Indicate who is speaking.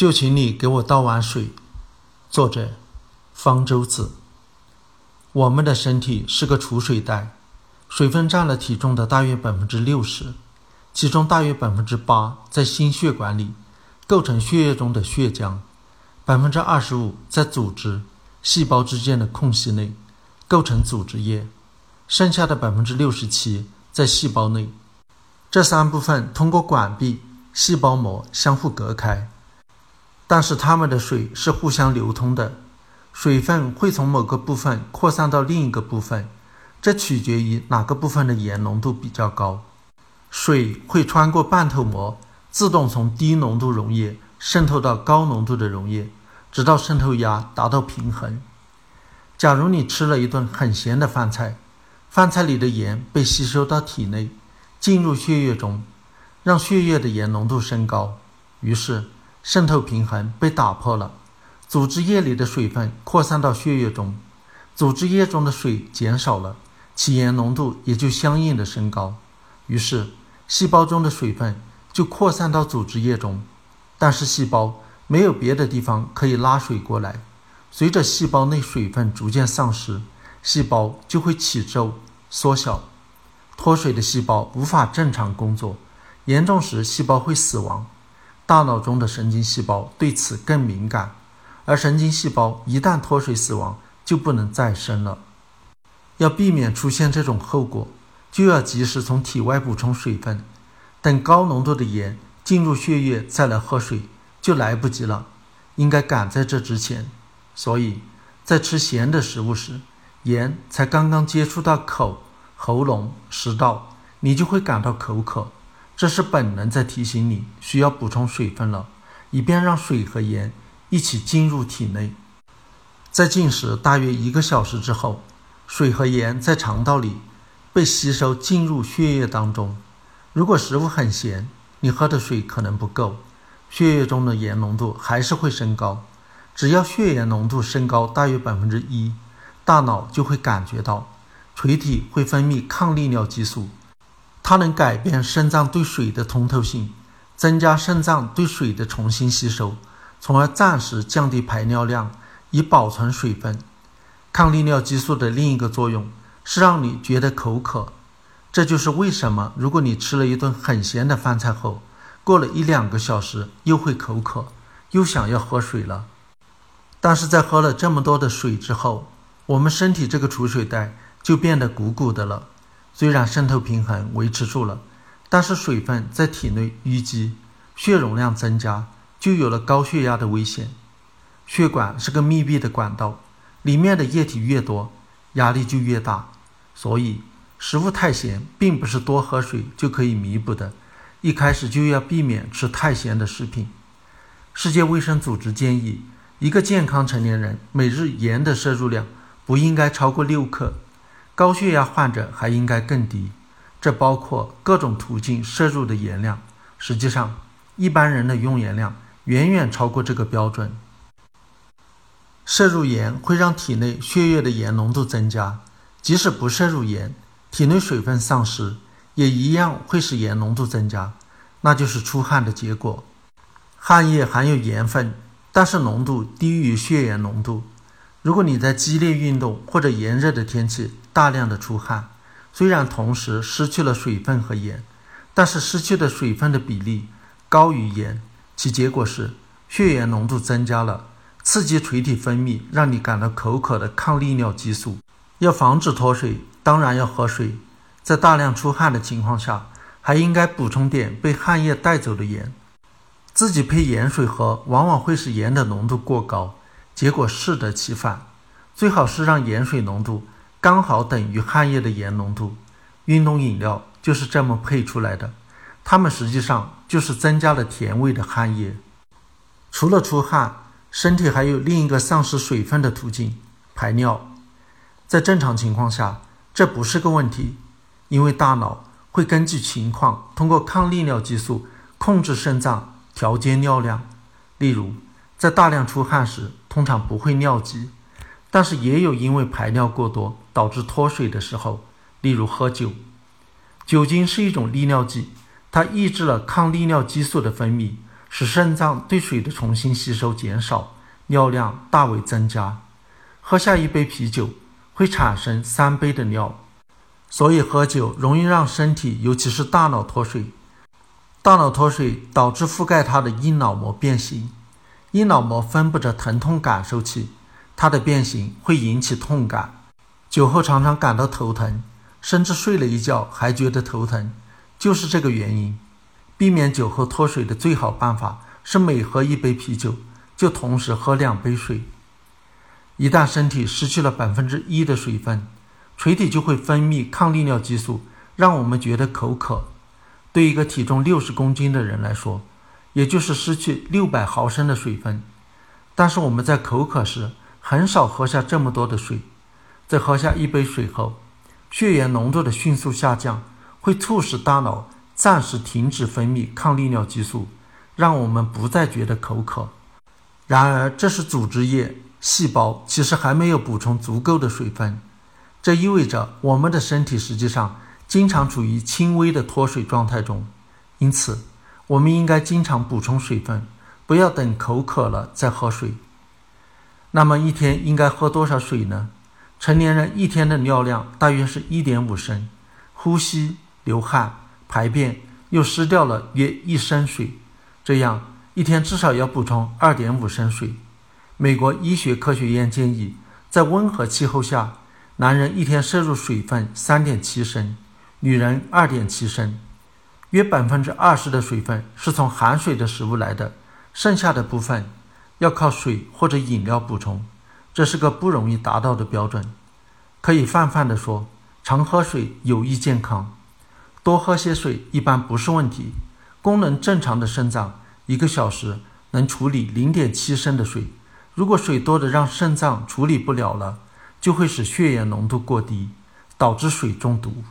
Speaker 1: 就请你给我倒碗水。作者：方舟子。我们的身体是个储水袋，水分占了体重的大约百分之六十，其中大约百分之八在心血管里，构成血液中的血浆；百分之二十五在组织、细胞之间的空隙内，构成组织液；剩下的百分之六十七在细胞内。这三部分通过管壁、细胞膜相互隔开。但是它们的水是互相流通的，水分会从某个部分扩散到另一个部分，这取决于哪个部分的盐浓度比较高。水会穿过半透膜，自动从低浓度溶液渗透到高浓度的溶液，直到渗透压达到平衡。假如你吃了一顿很咸的饭菜，饭菜里的盐被吸收到体内，进入血液中，让血液的盐浓度升高，于是。渗透平衡被打破了，组织液里的水分扩散到血液中，组织液中的水减少了，其盐浓度也就相应的升高。于是，细胞中的水分就扩散到组织液中，但是细胞没有别的地方可以拉水过来。随着细胞内水分逐渐丧失，细胞就会起皱、缩小，脱水的细胞无法正常工作，严重时细胞会死亡。大脑中的神经细胞对此更敏感，而神经细胞一旦脱水死亡，就不能再生了。要避免出现这种后果，就要及时从体外补充水分。等高浓度的盐进入血液再来喝水，就来不及了。应该赶在这之前。所以，在吃咸的食物时，盐才刚刚接触到口、喉咙、食道，你就会感到口渴。这是本能在提醒你需要补充水分了，以便让水和盐一起进入体内。在进食大约一个小时之后，水和盐在肠道里被吸收进入血液当中。如果食物很咸，你喝的水可能不够，血液中的盐浓度还是会升高。只要血盐浓度升高大约百分之一，大脑就会感觉到，垂体会分泌抗利尿激素。它能改变肾脏对水的通透性，增加肾脏对水的重新吸收，从而暂时降低排尿量，以保存水分。抗利尿激素的另一个作用是让你觉得口渴，这就是为什么如果你吃了一顿很咸的饭菜后，过了一两个小时又会口渴，又想要喝水了。但是在喝了这么多的水之后，我们身体这个储水袋就变得鼓鼓的了。虽然渗透平衡维持住了，但是水分在体内淤积，血容量增加，就有了高血压的危险。血管是个密闭的管道，里面的液体越多，压力就越大。所以，食物太咸并不是多喝水就可以弥补的。一开始就要避免吃太咸的食品。世界卫生组织建议，一个健康成年人每日盐的摄入量不应该超过六克。高血压患者还应该更低，这包括各种途径摄入的盐量。实际上，一般人的用盐量远远超过这个标准。摄入盐会让体内血液的盐浓度增加，即使不摄入盐，体内水分丧失也一样会使盐浓度增加，那就是出汗的结果。汗液含有盐分，但是浓度低于血盐浓度。如果你在激烈运动或者炎热的天气大量的出汗，虽然同时失去了水分和盐，但是失去的水分的比例高于盐，其结果是血盐浓度增加了，刺激垂体分泌让你感到口渴的抗利尿激素。要防止脱水，当然要喝水。在大量出汗的情况下，还应该补充点被汗液带走的盐。自己配盐水喝，往往会使盐的浓度过高。结果适得其反，最好是让盐水浓度刚好等于汗液的盐浓度。运动饮料就是这么配出来的，它们实际上就是增加了甜味的汗液。除了出汗，身体还有另一个丧失水分的途径——排尿。在正常情况下，这不是个问题，因为大脑会根据情况通过抗利尿激素控制肾脏调节尿量。例如，在大量出汗时，通常不会尿急，但是也有因为排尿过多导致脱水的时候，例如喝酒。酒精是一种利尿剂，它抑制了抗利尿激素的分泌，使肾脏对水的重新吸收减少，尿量大为增加。喝下一杯啤酒会产生三杯的尿，所以喝酒容易让身体，尤其是大脑脱水。大脑脱水导致覆盖它的硬脑膜变形，硬脑膜分布着疼痛感受器，它的变形会引起痛感。酒后常常感到头疼，甚至睡了一觉还觉得头疼，就是这个原因。避免酒后脱水的最好办法是每喝一杯啤酒就同时喝两杯水。一旦身体失去了百分之一的水分，垂体就会分泌抗利尿激素，让我们觉得口渴。对一个体重六十公斤的人来说，也就是失去六百毫升的水分。但是我们在口渴时很少喝下这么多的水。在喝下一杯水后，血盐浓度的迅速下降会促使大脑暂时停止分泌抗利尿激素，让我们不再觉得口渴。然而，这是组织液、细胞其实还没有补充足够的水分，这意味着我们的身体实际上经常处于轻微的脱水状态中。因此，我们应该经常补充水分，不要等口渴了再喝水。那么，一天应该喝多少水呢？成年人一天的尿量大约是一点五升，呼吸、流汗、排便又失掉了约一升水，这样一天至少要补充二点五升水。美国医学科学院建议，在温和气候下，男人一天摄入水分三点七升，女人二点七升，约百分之二十的水分是从含水的食物来的，剩下的部分要靠水或者饮料补充。这是个不容易达到的标准，可以泛泛地说，常喝水有益健康，多喝些水一般不是问题。功能正常的肾脏一个小时能处理零点七升的水，如果水多的让肾脏处理不了了，就会使血液浓度过低，导致水中毒。